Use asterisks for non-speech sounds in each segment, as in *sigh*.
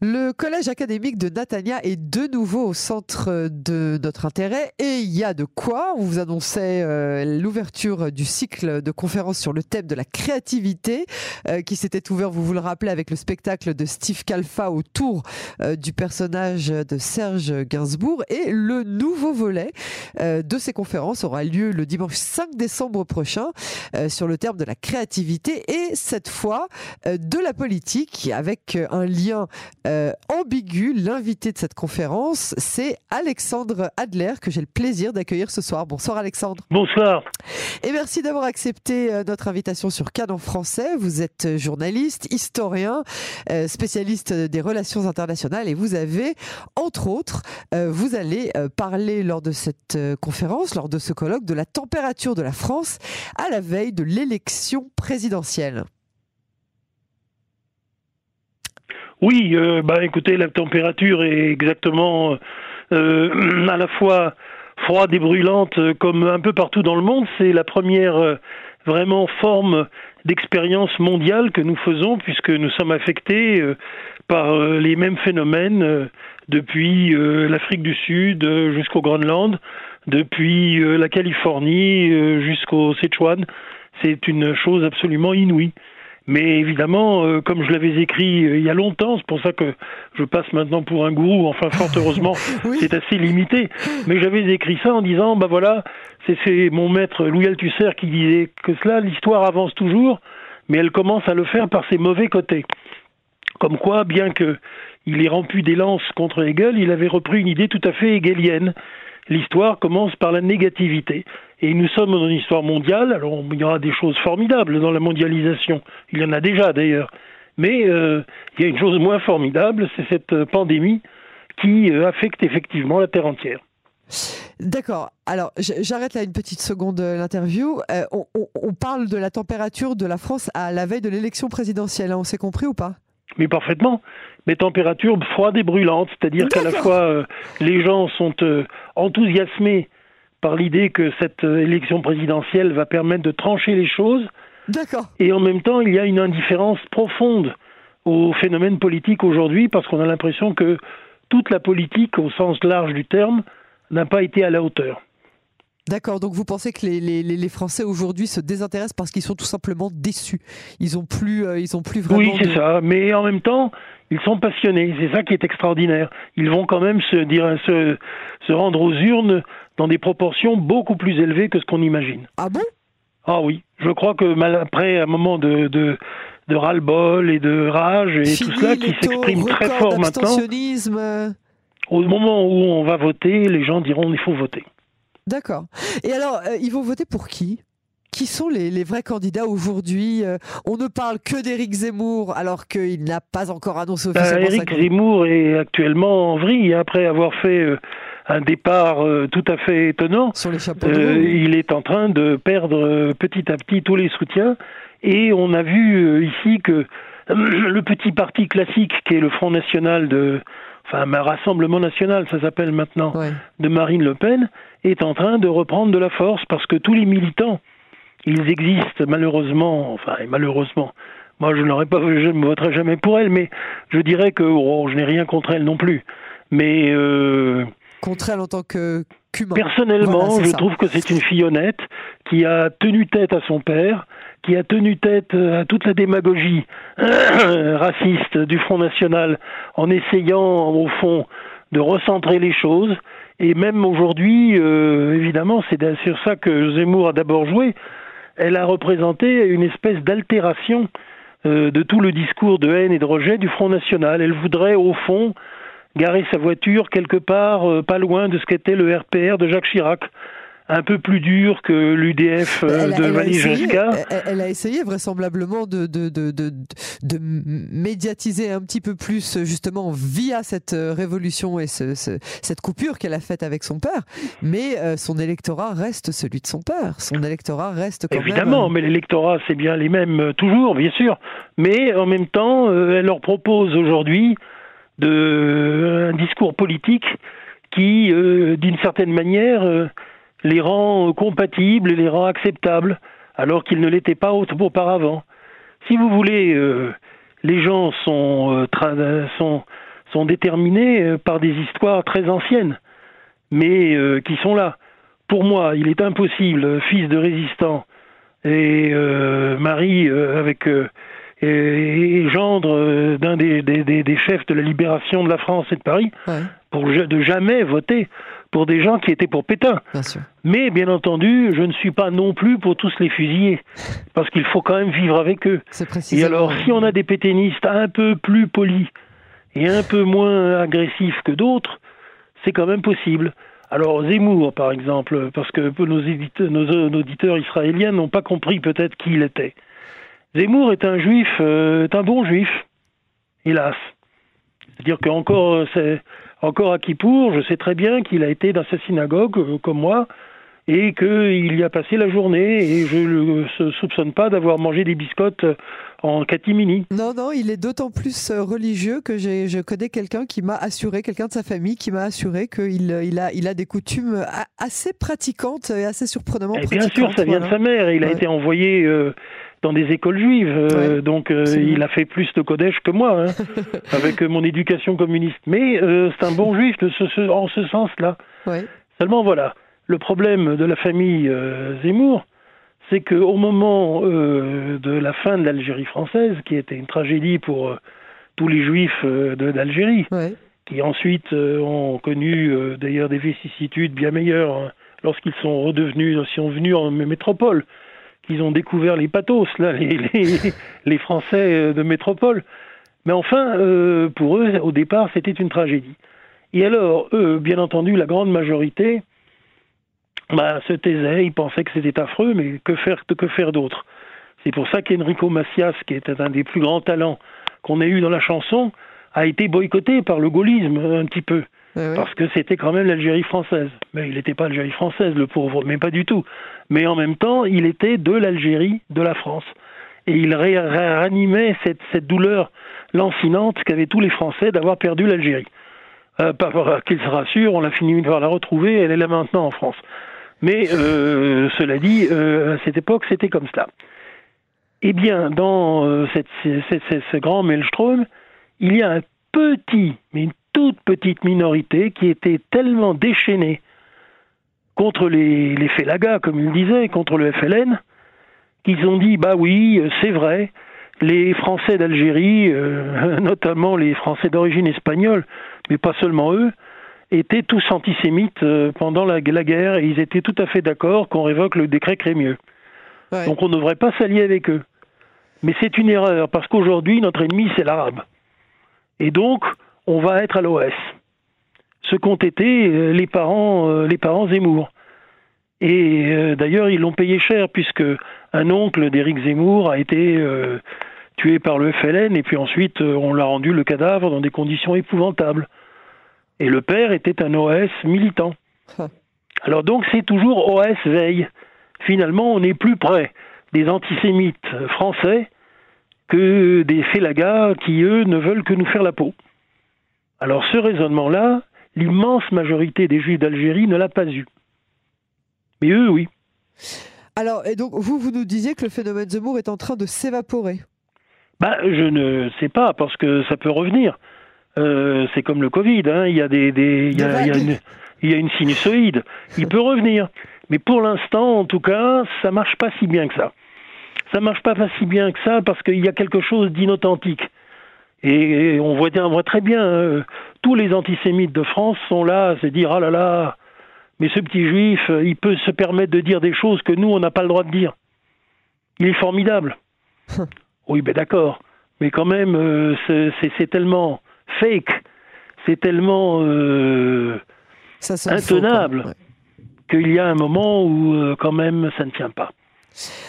Le collège académique de Natania est de nouveau au centre de notre intérêt et il y a de quoi. On vous annonçait euh, l'ouverture du cycle de conférences sur le thème de la créativité euh, qui s'était ouvert, vous vous le rappelez, avec le spectacle de Steve Calfa autour euh, du personnage de Serge Gainsbourg. Et le nouveau volet de ces conférences aura lieu le dimanche 5 décembre prochain sur le terme de la créativité et cette fois de la politique avec un lien euh, ambigu. L'invité de cette conférence, c'est Alexandre Adler, que j'ai le plaisir d'accueillir ce soir. Bonsoir Alexandre. Bonsoir. Et merci d'avoir accepté euh, notre invitation sur Cannes en français. Vous êtes journaliste, historien, euh, spécialiste des relations internationales et vous avez, entre autres, vous allez parler lors de cette conférence, lors de ce colloque, de la température de la France à la veille de l'élection présidentielle. Oui, euh, bah écoutez, la température est exactement euh, *clears throat* à la fois froide et brûlante comme un peu partout dans le monde. C'est la première euh, vraiment forme d'expérience mondiale que nous faisons puisque nous sommes affectés par les mêmes phénomènes depuis l'Afrique du Sud jusqu'au Groenland, depuis la Californie jusqu'au Sichuan. C'est une chose absolument inouïe. Mais évidemment, euh, comme je l'avais écrit euh, il y a longtemps, c'est pour ça que je passe maintenant pour un gourou, enfin fort *laughs* heureusement, c'est assez limité. Mais j'avais écrit ça en disant, bah voilà, c'est mon maître Louis Althusser qui disait que cela, l'histoire avance toujours, mais elle commence à le faire par ses mauvais côtés. Comme quoi, bien que il ait rompu des lances contre Hegel, il avait repris une idée tout à fait hegelienne. L'histoire commence par la négativité. Et nous sommes dans une histoire mondiale, alors il y aura des choses formidables dans la mondialisation, il y en a déjà d'ailleurs, mais euh, il y a une chose moins formidable, c'est cette pandémie qui euh, affecte effectivement la Terre entière. D'accord. Alors, j'arrête là une petite seconde euh, l'interview. on, parle de la température de la France à la veille de l'élection présidentielle. Hein, on s'est compris ou pas? Mais parfaitement. Mais température froide et brûlante, c'est-à-dire qu'à la fois les gens sont enthousiasmés par l'idée que cette euh, élection présidentielle va permettre de trancher les choses. D'accord. Et en même temps, il y a une indifférence profonde au phénomène politique aujourd'hui parce qu'on a l'impression que toute la politique, au sens large du terme, n'a pas été à la hauteur. D'accord, donc vous pensez que les, les, les Français aujourd'hui se désintéressent parce qu'ils sont tout simplement déçus. Ils ont plus, euh, ils ont plus vraiment. Oui, c'est ça. Mais en même temps, ils sont passionnés. C'est ça qui est extraordinaire. Ils vont quand même se dire, se, se rendre aux urnes dans des proportions beaucoup plus élevées que ce qu'on imagine. Ah bon? Ah oui, je crois que mal après un moment de, de, de ras-le-bol et de rage et tout cela qui s'exprime très fort maintenant, au moment où on va voter, les gens diront il faut voter. D'accord. Et alors, euh, ils vont voter pour qui? Qui sont les, vrais candidats aujourd'hui euh, On ne parle que d'Éric Zemmour alors qu'il n'a pas encore annoncé bah, officiellement. Éric Zemmour est actuellement en vrille après avoir fait euh, un départ euh, tout à fait étonnant. Euh, il est en train de perdre euh, petit à petit tous les soutiens et on a vu ici que *clears throat* le petit parti classique qui est le Front National de enfin un Rassemblement National, ça s'appelle maintenant, de Marine Le Pen, est en train de reprendre de la force parce que tous les militants, ils existent malheureusement, enfin malheureusement, moi je n'aurais pas, je ne voterai jamais pour elle, mais je dirais que oh, je n'ai rien contre elle non plus. Mais euh, en tant que Personnellement, je trouve que c'est une fille honnête qui a tenu tête à son père, qui a tenu tête à toute la démagogie *coughs* raciste du Front National en essayant, au fond, de recentrer les choses. Et même aujourd'hui, euh, évidemment, c'est sur ça que Zemmour a d'abord joué. Elle a représenté une espèce d'altération euh, de tout le discours de haine et de rejet du Front National. Elle voudrait, au fond, garer sa voiture quelque part euh, pas loin de ce qu'était le RPR de Jacques Chirac un peu plus dur que l'UDF euh, de Valéry Giscard. Elle, a essayé vraisemblablement de, de, de, de, médiatiser un petit peu plus justement via cette euh, révolution et ce, cette coupure qu'elle a faite avec son père. Mais son électorat reste celui de son père. Son électorat reste quand Évidemment, mais l'électorat c'est bien les mêmes toujours, bien sûr. Mais en même temps, elle leur propose aujourd'hui de un discours politique qui, euh, d'une certaine manière, euh, les rend compatibles et les rend acceptables, alors qu'ils ne l'étaient pas auparavant. Si vous voulez, euh, les gens sont, sont sont déterminés par des histoires très anciennes, mais qui sont là. Pour moi, il est impossible, fils de résistant et mari avec et, gendre d'un des, des, chefs de la libération de la France et de Paris, pour de jamais voter pour des gens qui étaient pour Pétain. Mais bien entendu, je ne suis pas non plus pour tous les fusiller, *laughs* parce qu'il faut quand même vivre avec eux. Et alors, si on a des pétainistes un peu plus polis et un peu moins agressifs que d'autres, c'est quand même possible. Alors Zemmour, par exemple, parce que nos, éditeurs, nos auditeurs israéliens n'ont pas compris peut-être qui il était. Zemmour est un juif, euh, est un bon juif, hélas. C'est-à-dire qu'encore, c'est encore à Kippour, je sais très bien qu'il a été dans sa synagogue, euh, comme moi, et qu'il y a passé la journée, et je ne le soupçonne pas d'avoir mangé des biscottes euh, en catimini. Non, non, il est d'autant plus euh, religieux que je connais quelqu'un qui m'a assuré, quelqu'un de sa famille qui m'a assuré qu'il il a, il a des coutumes assez pratiquantes et assez surprenamment et Bien sûr, ça vient de sa mère. Il a été envoyé dans des écoles juives. Euh, donc euh, il a fait plus de Kodesh que moi, hein, *laughs* avec euh, mon éducation communiste. Mais c'est un bon juif de ce, en ce sens-là. Seulement voilà, le problème de la famille Zemmour, c'est qu'au moment de la fin de l'Algérie française, qui était une tragédie pour tous les juifs d'Algérie, qui ensuite ont connu d'ailleurs des vicissitudes bien meilleures hein, lorsqu'ils sont redevenus, sont venus en métropole qu'ils ont découvert les pathos, là, les, Français euh, de métropole. Mais enfin, euh, pour eux, au départ, c'était une tragédie. Et alors, eux, bien entendu, la grande majorité bah, se taisaient, ils pensaient que c'était affreux, mais que faire, que faire d'autre? C'est pour ça qu'Enrico Macias, qui était un des plus grands talents qu'on ait eu dans la chanson, a été boycotté par le gaullisme un petit peu. Parce que c'était quand même l'Algérie française. Mais il n'était pas l'Algérie française, le pauvre, mais pas du tout. Mais en même temps, il était de l'Algérie, de la France. Et il réanimait cette, douleur lancinante qu'avaient tous les Français d'avoir perdu l'Algérie. Euh, qu'ils se rassurent, on a fini par la retrouver, elle est là maintenant en France. Mais euh, *laughs* cela dit, euh, à cette époque, c'était comme cela. Eh bien, dans euh, ce grand maelstrom, il y a un petit, mais une toute petite minorité qui était tellement déchaînée contre les, les Félagas, comme il disait, contre le FLN, qu'ils ont dit bah oui, c'est vrai, les Français d'Algérie, euh, *laughs* notamment les Français d'origine espagnole, mais pas seulement eux, étaient tous antisémites euh, pendant la, guerre et ils étaient tout à fait d'accord qu'on révoque le décret Crémieux. Donc on ne devrait pas s'allier avec eux. Mais c'est une erreur parce qu'aujourd'hui notre ennemi c'est l'arabe. Et donc on va être à l'OS. Ce qu'ont été euh, les parents, euh, les parents Zemmour. Et euh, d'ailleurs, ils l'ont payé cher puisque un oncle d'Éric Zemmour a été tué par le FLN et puis ensuite on l'a rendu le cadavre dans des conditions épouvantables. Et le père était un OS militant. Alors donc c'est toujours OS veille. Finalement, on est plus près des antisémites français que des félagas qui, eux, ne veulent que nous faire la peau. Alors ce raisonnement-là, l'immense majorité des Juifs d'Algérie ne l'a pas eu. Mais eux, oui. Alors, et donc, vous, vous nous disiez que le phénomène Zemmour est en train de s'évaporer bah, Je ne sais pas, parce que ça peut revenir. Euh, c'est comme le Covid, hein. il, y a des, il, y a, une, il y a une sinusoïde. Il peut revenir. Mais pour l'instant, en tout cas, ça marche pas si bien que ça. Ça marche pas si bien que ça parce qu'il y a quelque chose d'inauthentique. Et, on, voit, on voit très bien, hein, tous les antisémites de France sont là à se dire ah là là, mais ce petit juif, il peut se permettre de dire des choses que nous, on n'a pas le droit de dire. Il est formidable. *laughs* oui, ben d'accord. Mais quand même, euh, c'est tellement fake, c'est tellement euh, intenable qu'il y a un moment où euh, quand même ça ne tient pas.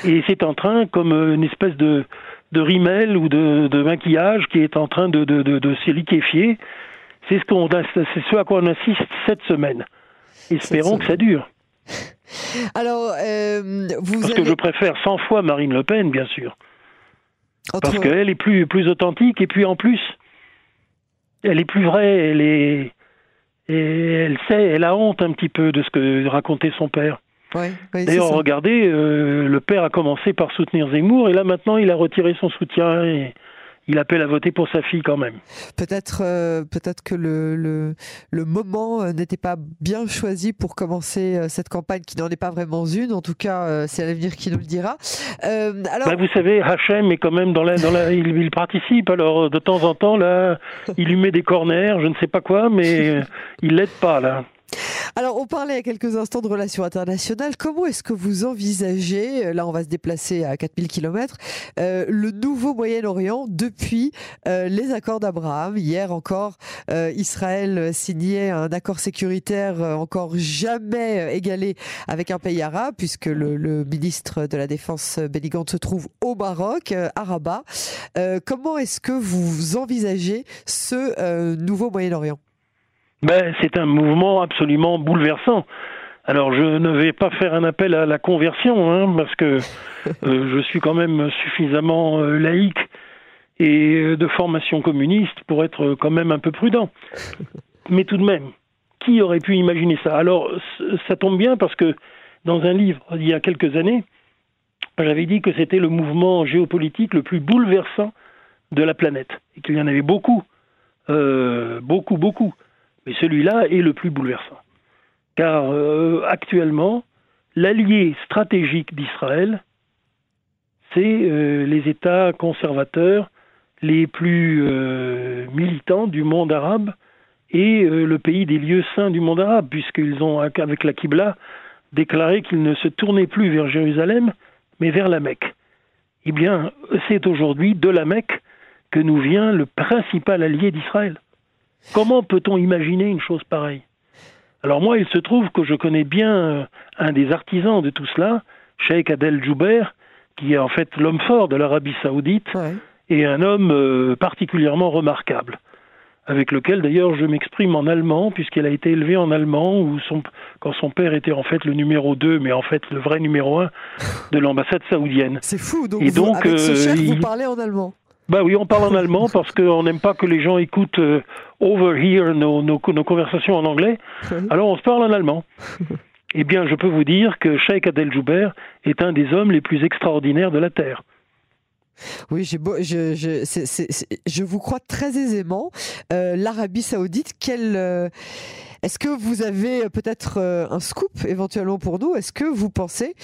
Et c'est en train, comme une espèce de, de rimel ou de, maquillage qui est en train de, de, de, se liquéfier. C'est ce, qu'on, c'est ce à quoi on assiste cette semaine. Espérons que ça dure. *laughs* Alors, euh, vous Parce que je préfère 100 fois Marine Le Pen, bien sûr. Parce qu'elle est plus, plus authentique et puis en plus, elle est plus vraie, elle est. Et elle sait, elle a honte un petit peu de ce que racontait son père. D'ailleurs, regardez, euh, le père a commencé par soutenir Zemmour et là maintenant il a retiré son soutien et, il appelle à voter pour sa fille quand même. Peut-être euh, peut-être que le, le, le moment euh, n'était pas bien choisi pour commencer cette campagne qui n'en est pas vraiment une. En tout cas, c'est l'avenir qui nous le dira. alors... Bah, vous savez, Hachem est quand même dans la... Dans la il, il, participe. Alors, de temps en temps, là, il lui met des corners, je ne sais pas quoi, mais il l'aide pas, là. Alors, on parlait il y a quelques instants de relations internationales. Comment est-ce que vous envisagez, euh, là on va se déplacer à 4000 km, euh, le nouveau Moyen-Orient depuis euh, les accords d'Abraham? Hier encore, Israël signait un accord sécuritaire encore jamais égalé avec un pays arabe, puisque le, ministre de la Défense Benny se trouve au Maroc, à Rabat. comment est-ce que vous envisagez ce nouveau Moyen-Orient? Ben, c'est un mouvement absolument bouleversant. Alors je ne vais pas faire un appel à la conversion, hein, parce que *laughs* euh, je suis quand même suffisamment euh, laïque et euh, de formation communiste pour être quand même un peu prudent. *laughs* Mais tout de même, qui aurait pu imaginer ça? Alors ça tombe bien parce que dans un livre il y a quelques années, j'avais dit que c'était le mouvement géopolitique le plus bouleversant de la planète et qu'il y en avait beaucoup, beaucoup, beaucoup. Mais celui-là est le plus bouleversant. Car euh, actuellement, l'allié stratégique d'Israël, c'est euh, les États conservateurs les plus euh, militants du monde arabe et le pays des lieux saints du monde arabe, puisqu'ils ont, avec la Qibla, déclaré qu'ils ne se tournaient plus vers Jérusalem, mais vers la Mecque. Eh bien, c'est aujourd'hui de la Mecque que nous vient le principal allié d'Israël. Comment peut-on imaginer une chose pareille? Alors moi, il se trouve que je connais bien euh, un des artisans de tout cela, Sheikh Adel Jouber, qui est en fait l'homme fort de l'Arabie saoudite, et un homme euh, particulièrement remarquable, avec lequel d'ailleurs je m'exprime en allemand, puisqu'il a été élevé en allemand, où son, quand son père était en fait le numéro 2, mais en fait le vrai numéro 1 de l'ambassade saoudienne. C'est fou, donc, et donc avec ce chef, vous parlez en allemand bah oui, on parle en allemand parce qu'on n'aime pas que les gens écoutent euh, over here nos, nos, conversations en anglais. *laughs* Alors on se parle en allemand. Eh bien, je peux vous dire que Sheikh Adel Jouber est un des hommes les plus extraordinaires de la Terre. Oui, je, je, je, vous crois très aisément. Euh, L'Arabie Saoudite, quelle, euh, est-ce que vous avez peut-être euh, un scoop éventuellement pour nous? Est-ce que vous pensez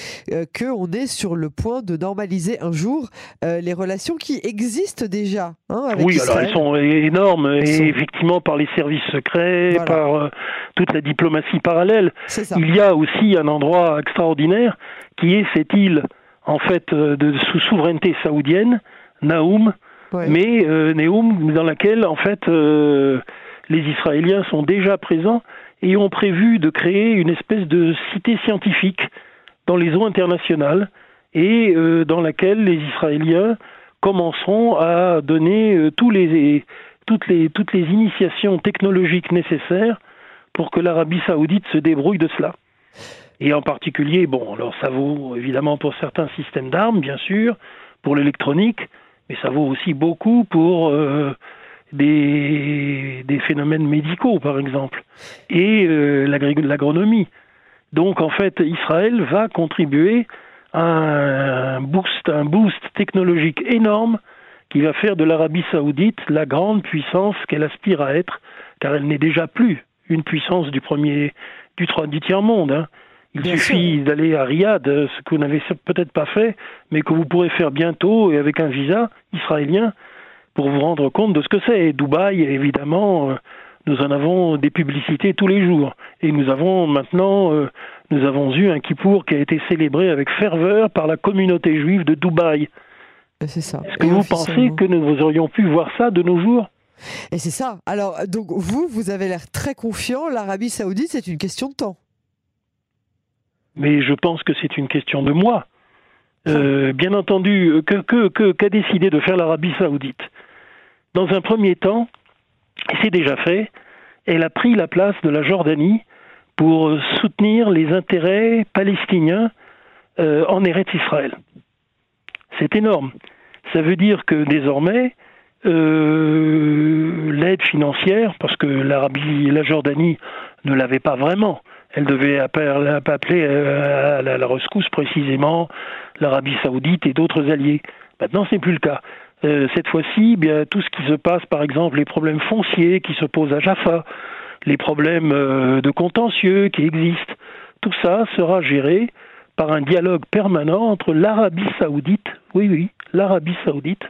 qu'on est sur le point de normaliser un jour les relations qui existent déjà hein, avec Oui, alors elles sont énormes, et effectivement par les services secrets, par toute la diplomatie parallèle. Il y a aussi un endroit extraordinaire qui est cette île, en fait, de, sous souveraineté saoudienne, Naoum, mais Naoum, dans laquelle, en fait, les Israéliens sont déjà présents et ont prévu de créer une espèce de cité scientifique dans les eaux internationales et euh, dans laquelle les Israéliens commenceront à donner euh, tous les, toutes, les, toutes les initiations technologiques nécessaires pour que l'Arabie saoudite se débrouille de cela. Et en particulier, bon, alors ça vaut évidemment pour certains systèmes d'armes, bien sûr, pour l'électronique, mais ça vaut aussi beaucoup pour euh, des, phénomènes médicaux, par exemple, et euh, l'agronomie. Donc, en fait, Israël va contribuer à un boost, un boost technologique énorme qui va faire de l'Arabie saoudite la grande puissance qu'elle aspire à être, car elle n'est déjà plus une puissance du premier, du, du tiers-monde. Hein. Il suffit d'aller à Riyad, ce que vous n'avez peut-être pas fait, mais que vous pourrez faire bientôt et avec un visa israélien, pour vous rendre compte de ce que c'est. Et Dubaï, évidemment, euh, nous en avons des publicités tous les jours. Et nous avons maintenant, euh, nous avons eu un Kippour qui a été célébré avec ferveur par la communauté juive de Dubaï. C'est ça. Est-ce que vous pensez que nous aurions pu voir ça de nos jours? Et c'est ça. Alors, donc vous, vous avez l'air très confiant. L'Arabie Saoudite, c'est une question de temps. Mais je pense que c'est une question de moi. Euh, bien entendu, qu'a décidé de faire l'Arabie saoudite? Dans un premier temps, c'est déjà fait, elle a pris la place de la Jordanie pour soutenir les intérêts palestiniens euh, en Eretz Israël. C'est énorme. Ça veut dire que désormais, euh, l'aide financière, parce que l'Arabie et la Jordanie ne l'avaient pas vraiment, elle devait appeler euh, à la rescousse précisément l'Arabie saoudite et d'autres alliés. Maintenant, ce n'est plus le cas. euh, cette fois-ci, bien tout ce qui se passe, par exemple, les problèmes fonciers qui se posent à Jaffa, les problèmes euh, de contentieux qui existent, tout ça sera géré par un dialogue permanent entre l'Arabie saoudite, oui, oui, l'Arabie saoudite,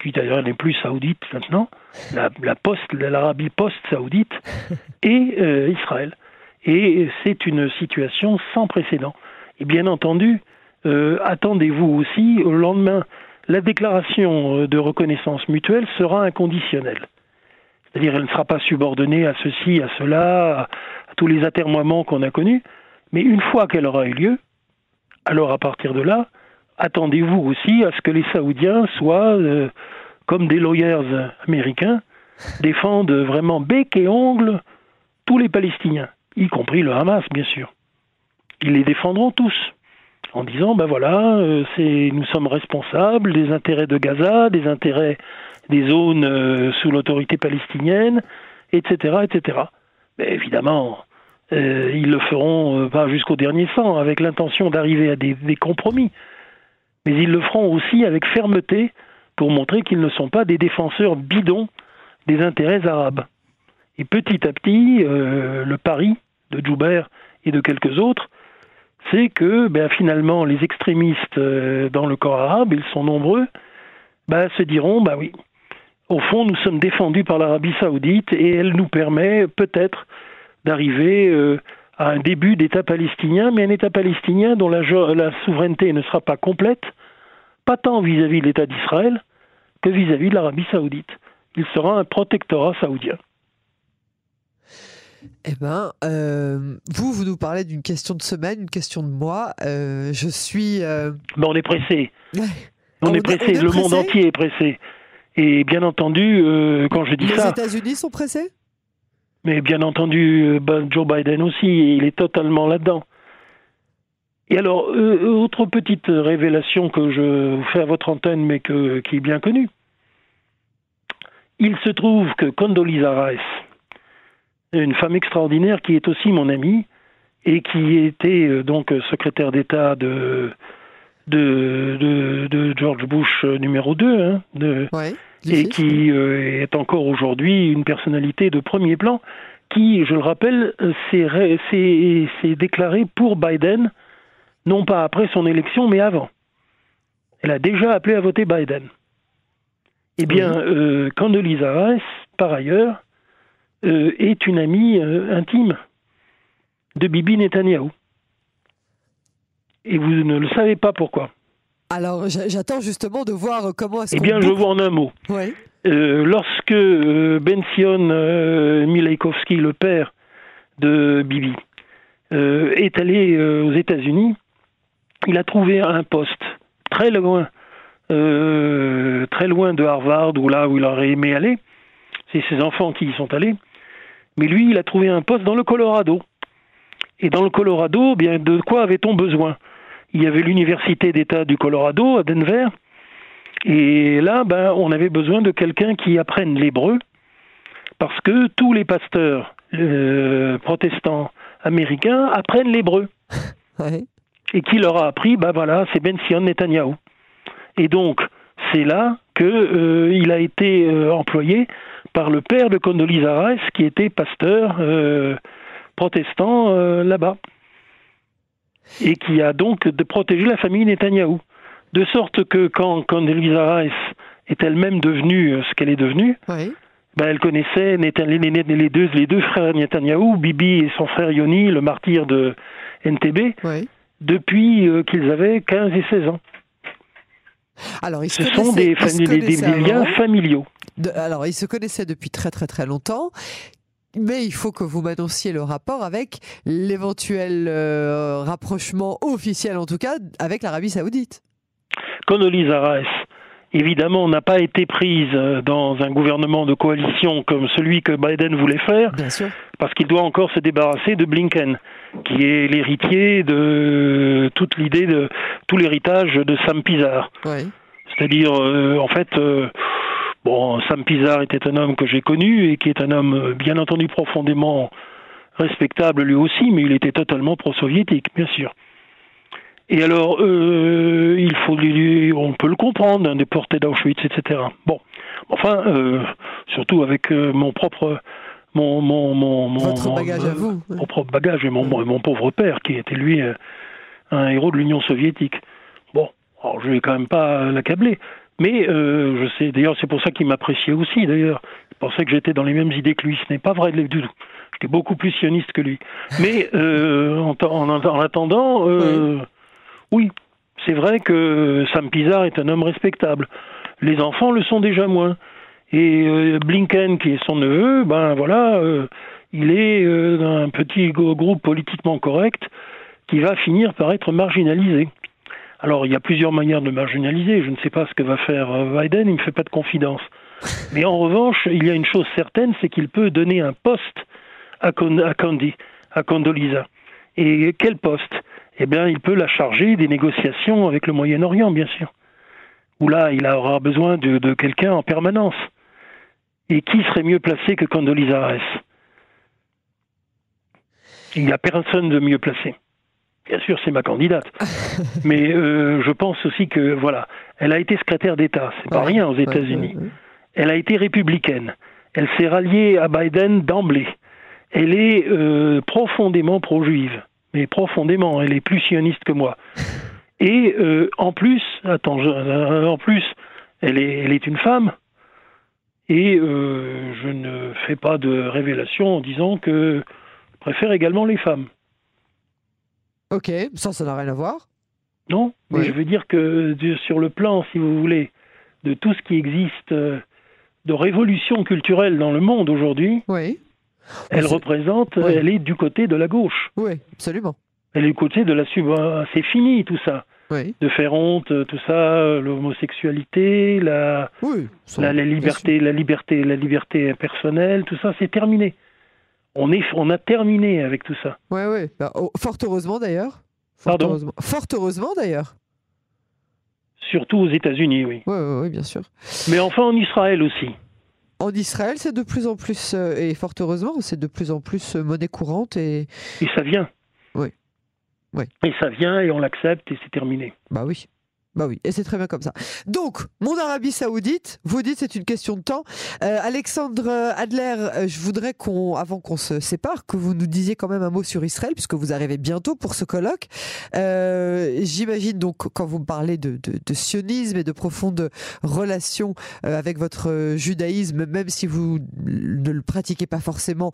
qui d'ailleurs n'est plus saoudite maintenant, la, la post, l'Arabie post-saoudite, *laughs* et euh, Israël. Et c'est une situation sans précédent. Et bien entendu, euh, attendez-vous aussi au lendemain, la déclaration de reconnaissance mutuelle sera inconditionnelle. C'est-à-dire, elle ne sera pas subordonnée à ceci, à cela, à, tous les atermoiements qu'on a connus. Mais une fois qu'elle aura eu lieu, alors à partir de là, attendez-vous aussi à ce que les Saoudiens soient, euh, comme des lawyers américains, défendent vraiment bec et ongle tous les Palestiniens, y compris le Hamas, bien sûr. Ils les défendront tous en disant ben voilà, euh, nous sommes responsables des intérêts de Gaza, des intérêts des zones euh, sous l'autorité palestinienne, etc., etc. Mais évidemment, euh, ils le feront pas jusqu'au dernier sang, avec l'intention d'arriver à des, compromis. Mais ils le feront aussi avec fermeté pour montrer qu'ils ne sont pas des défenseurs bidons des intérêts arabes. Et petit à petit, le pari de Joubert et de quelques autres, c'est que ben, finalement les extrémistes dans le corps arabe, ils sont nombreux, ben, se diront, bah oui, au fond, nous sommes défendus par l'Arabie saoudite et elle nous permet peut-être d'arriver euh, à un début d'État palestinien, mais un État palestinien dont la, souveraineté ne sera pas complète, pas tant vis-à-vis de l'État d'Israël que vis-à-vis de l'Arabie saoudite. Il sera un protectorat saoudien. Eh bien, euh, vous, vous nous parlez d'une question de semaine, une question de mois. Euh, je suis. Mais on est pressé. on, est pressé. le monde entier est pressé. Et bien entendu, euh, quand je dis ça... Les États-Unis sont pressés? Mais bien entendu, euh, ben, Joe Biden aussi, il est totalement là-dedans. Et alors, euh, autre petite révélation que je vous fais à votre antenne, mais que, qui est bien connue. Il se trouve que Condoleezza Rice, une femme extraordinaire qui est aussi mon amie, et qui était donc secrétaire d'État de, de, de, George Bush numéro 2, hein, de, et qui euh, est encore aujourd'hui une personnalité de premier plan, qui, je le rappelle, s'est déclaré pour Biden, non pas après son élection, mais avant. Elle a déjà appelé à voter Biden. Eh bien, euh, Condoleezza Rice, par ailleurs, euh, est une amie intime de Bibi Netanyahu. Et vous ne le savez pas pourquoi. Alors, j'attends justement de voir comment est-ce Eh bien, je vois en un mot. Euh, lorsque euh, Bension euh, le père de Bibi, euh, est allé aux États-Unis, il a trouvé un poste très loin, très loin de Harvard ou là où il aurait aimé aller. C'est ses enfants qui y sont allés. Mais lui, il a trouvé un poste dans le Colorado. Et dans le Colorado, bien, de quoi avait-on besoin? Il y avait l'université d'État du Colorado à Denver. Et là, ben, on avait besoin de quelqu'un qui apprenne l'hébreu, parce que tous les pasteurs euh, protestants américains apprennent l'hébreu. *laughs* Et qui leur a appris, ben voilà, c'est Ben Sion Netanyahu. Et donc, c'est là qu'il euh, a été euh, employé par le père de Condoleezza Rice, qui était pasteur protestant là-bas et qui a donc de protéger la famille Netanyahou. De sorte que quand, Elisa Rice est elle-même devenue euh, ce qu'elle est devenue, ben elle connaissait les, deux, les deux frères Netanyahou, Bibi et son frère Yoni, le martyr de NTB, depuis euh, qu'ils avaient 15 et 16 ans. Alors, Ce sont des, liens familiaux. alors, ils se connaissaient depuis très très très longtemps. Mais il faut que vous m'annonciez le rapport avec l'éventuel euh, rapprochement officiel, en tout cas, avec l'Arabie Saoudite. Condoleezza Rice, évidemment, n'a pas été prise euh, dans un gouvernement de coalition comme celui que Biden voulait faire, parce qu'il doit encore se débarrasser de Blinken, qui est l'héritier de toute l'idée de tout l'héritage de Sam Pizar. C'est-à-dire, euh, en fait. Bon, Sam Pizarre était un homme que j'ai connu et qui est un homme euh, bien entendu profondément respectable lui aussi, mais il était totalement pro-soviétique, bien sûr. Et alors, euh, il faut, on peut le comprendre, hein, déporté d'Auschwitz, etc. Bon, enfin, euh, surtout avec euh, mon propre, mon, mon, mon, Votre bagage à vous. Mon propre bagage et mon, mon pauvre père, qui était lui un héros de l'Union soviétique. Bon, alors je vais quand même pas l'accabler. Mais je sais, d'ailleurs, c'est pour ça qu'il m'appréciait aussi, d'ailleurs. Il pensait que j'étais dans les mêmes idées que lui. Ce n'est pas vrai du tout. J'étais beaucoup plus sioniste que lui. Mais en, en, en, attendant, oui, c'est vrai que Sam Pizarre est un homme respectable. Les enfants le sont déjà moins. Et euh, Blinken, qui est son neveu, ben voilà, euh, il est euh, d'un petit groupe politiquement correct qui va finir par être marginalisé. Alors, il y a plusieurs manières de marginaliser. Je ne sais pas ce que va faire Biden, il ne me fait pas de confidence. *laughs* Mais en revanche, il y a une chose certaine, c'est qu'il peut donner un poste à, Condi, à Condoleezza. Et quel poste? Eh bien, il peut la charger des négociations avec le Moyen-Orient, bien sûr. Où là, il aura besoin de, quelqu'un en permanence. Et qui serait mieux placé que Condoleezza Rice? Il n'y a personne de mieux placé. Bien sûr, c'est ma candidate. *laughs* Mais euh, je pense aussi que, voilà, elle a été secrétaire d'État, c'est pas rien aux États-Unis. elle a été républicaine. Elle s'est ralliée à Biden d'emblée. Elle est euh, profondément pro-juive mais profondément. Elle est plus sioniste que moi. *laughs* Et euh, en plus, attends, euh, en plus, elle est, elle est une femme. Et euh, je ne fais pas de révélation en disant que je préfère également les femmes. Ok, ça, ça n'a rien à voir. Non, mais je veux dire que sur le plan, si vous voulez, de tout ce qui existe de révolution culturelle dans le monde aujourd'hui, oui. Elle représente, elle est du côté de la gauche. Oui, absolument. Elle est du côté de la C'est fini tout ça. De faire honte, tout ça, l'homosexualité, la, la, liberté, la liberté, la liberté personnelle, tout ça, c'est terminé. On, est, on a terminé avec tout ça. Oui, oui. Bah, oh, fort heureusement d'ailleurs. Fort heureusement, fort heureusement d'ailleurs. Surtout aux États-Unis, oui. Oui, oui, oui, bien sûr. Mais enfin en Israël aussi. En Israël, c'est de plus en plus, euh, et fort heureusement, c'est de plus en plus euh, monnaie courante et... Et ça vient. Oui. oui. Et ça vient et on l'accepte et c'est terminé. Bah oui. Bah oui, et c'est très bien comme ça. Donc, mon Arabie Saoudite, vous dites c'est une question de temps. Euh, Alexandre Adler, euh, je voudrais qu'on, avant qu'on se sépare, que vous nous disiez quand même un mot sur Israël, puisque vous arrivez bientôt pour ce colloque. Euh, j'imagine donc quand vous me parlez de, sionisme et de profondes relations avec votre judaïsme, même si vous ne le pratiquez pas forcément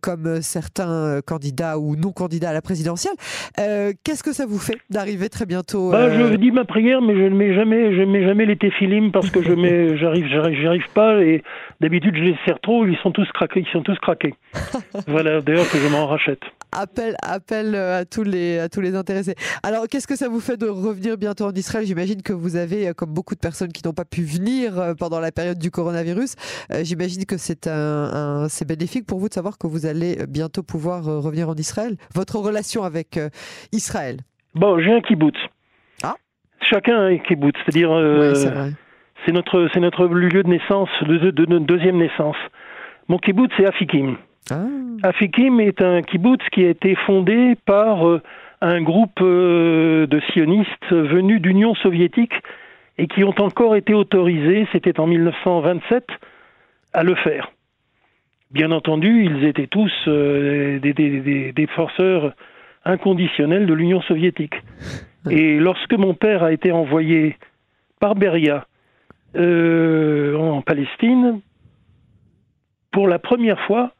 comme certains candidats ou non candidats à la présidentielle, qu'est-ce que ça vous fait d'arriver très bientôt bah, Je dis ma prière mais je ne mets jamais, je mets jamais les téphilim parce que je mets, *laughs* j'arrive, j'arrive, arrive pas et d'habitude je les sers trop, ils sont tous craqués, ils sont tous craqués. *laughs* voilà, d'ailleurs que je m'en rachète. Appel, appel euh, à tous les, à tous les intéressés. Alors, qu'est-ce que ça vous fait de revenir bientôt en Israël? J'imagine que vous avez, euh, comme beaucoup de personnes qui n'ont pas pu venir euh, pendant la période du coronavirus, j'imagine que c'est un, c'est bénéfique pour vous de savoir que vous allez bientôt pouvoir revenir en Israël. Votre relation avec Israël Bon, j'ai un kibbutz chacun un kibbutz, c'est-à-dire euh, c'est notre c'est notre lieu de naissance, de, de, deuxième naissance. Mon kibbutz c'est Afikim. Ah. Afikim est un kibbutz qui a été fondé par euh, un groupe euh, de sionistes venus d'Union soviétique et qui ont encore été autorisés, c'était en 1927, à le faire. Bien entendu, ils étaient tous des, des, des, des forceurs inconditionnels de l'Union soviétique. Et lorsque mon père a été envoyé par Beria euh, en Palestine, pour la première fois,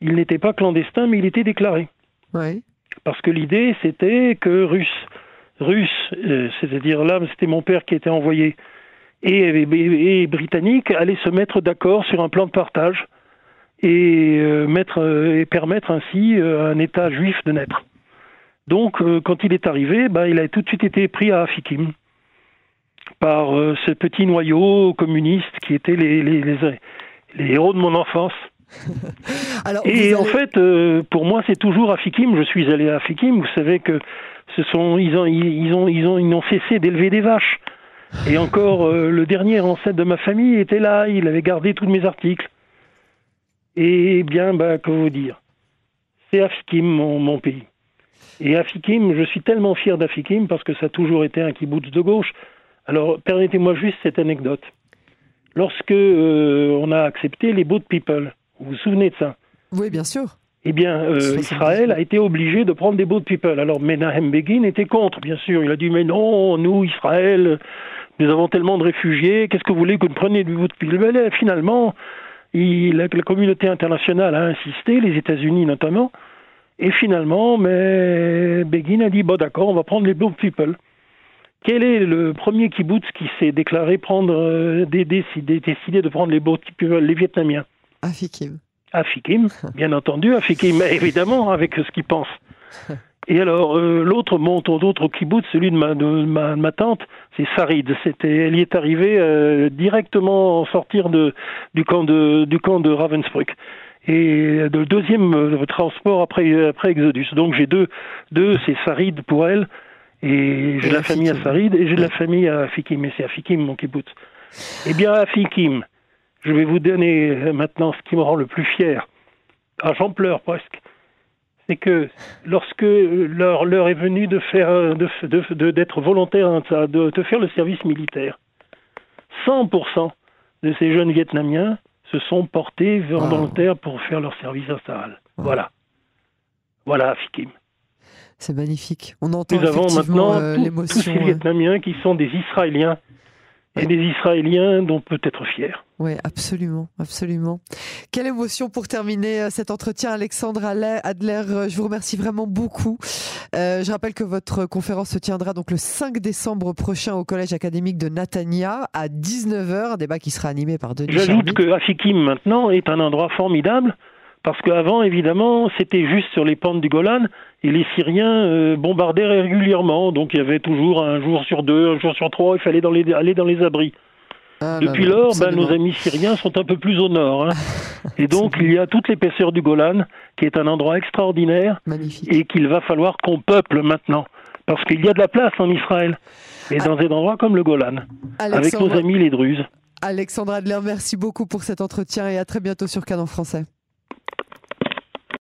il n'était pas clandestin, mais il était déclaré. Parce que l'idée, c'était que Russes, Russes, euh, c'est-à-dire là, c'était mon père qui était envoyé, et, et, Britanniques allaient se mettre d'accord sur un plan de partage et, euh, mettre, et permettre ainsi un État juif de naître. Donc, euh, quand il est arrivé, bah, il a tout de suite été pris à Afikim par euh, ce petit noyau communiste qui étaient les, les, les, héros de mon enfance. *laughs* et en fait, euh, pour moi, c'est toujours Afikim. Je suis allé à Afikim. Vous savez que ce sont, ils ont, ils ont, ils ont, ils ont cessé d'élever des vaches. Et encore, le dernier ancêtre de ma famille était là. Il avait gardé tous mes articles. Et bien, bah, que vous dire C'est Afikim, mon pays. Et Afikim, je suis tellement fier d'Afikim parce que ça a toujours été un kibbutz de gauche. Alors, permettez-moi juste cette anecdote. Lorsque euh, on a accepté les boat people, vous vous souvenez de ça? Oui, bien sûr. Eh bien, euh, Israël a été obligé de prendre des boat people. Alors, Menahem Begin était contre, bien sûr. Il a dit, mais non, nous, Israël, nous avons tellement de réfugiés, qu'est-ce que vous voulez que nous preniez du boat people? Eh, Finalement, il, la, la communauté internationale a insisté, les États-Unis notamment, et finalement, mais Begin a dit, bon d'accord, on va prendre les boat people. Quel est le premier kibbutz qui s'est déclaré prendre, euh, décidé, décidé de prendre les boat people, les Vietnamiens? Afikim. Afikim, bien entendu, Afikim, évidemment, avec ce qu'ils pensent. Et alors, euh, l'autre monte d'autres kibbutz, celui de ma, de ma, ma tante, c'est Sarid. C'était, elle y est arrivée euh, directement en sortir de, du camp de, du camp de Ravensbrück. Et le deuxième euh, transport après, après Exodus. Donc j'ai deux, deux c'est Sarid pour elle, et j'ai de la famille à. Sarid, et j'ai de la famille à Afikim, et c'est Afikim mon kibbutz. Eh bien, Afikim, je vais vous donner euh, maintenant ce qui me rend le plus fier. Ah, j'en pleure presque. C'est que lorsque l'heure est venue de faire, de, de- de- d'être volontaire, hein, de, de faire le service militaire, 100% de ces jeunes Vietnamiens se sont portés volontaires pour faire leur service à Sahel. Wow. Voilà. Voilà, Afikim. C'est magnifique. On entend Nous avons maintenant euh, tous- tous ces Vietnamiens qui sont des Israéliens et des Israéliens dont peut être fiers. Oui, absolument, absolument. Quelle émotion pour terminer euh, cet entretien, Alexandre Adler. euh, Je vous remercie vraiment beaucoup. Euh, je rappelle que votre conférence se tiendra donc le 5 décembre prochain au Collège académique de Natania à 19h, un débat qui sera animé par Denis J'ajoute que Afikim maintenant est un endroit formidable parce qu'avant, évidemment, c'était juste sur les pentes du Golan et les Syriens euh, bombardaient régulièrement. Donc il y avait toujours un jour sur deux, un jour sur trois, il fallait dans les, aller dans les abris. Ah Depuis là, lors, ben, nos amis syriens sont un peu plus au nord. hein. *laughs* Et donc il y a toute l'épaisseur du Golan qui est un endroit extraordinaire Magnifique. et qu'il va falloir qu'on peuple maintenant. Parce qu'il y a de la place en Israël. Et dans des endroits comme le Golan, avec Alexandre, nos amis les Druzes. Alexandre Adler, merci beaucoup pour cet entretien et à très bientôt sur Canon Français.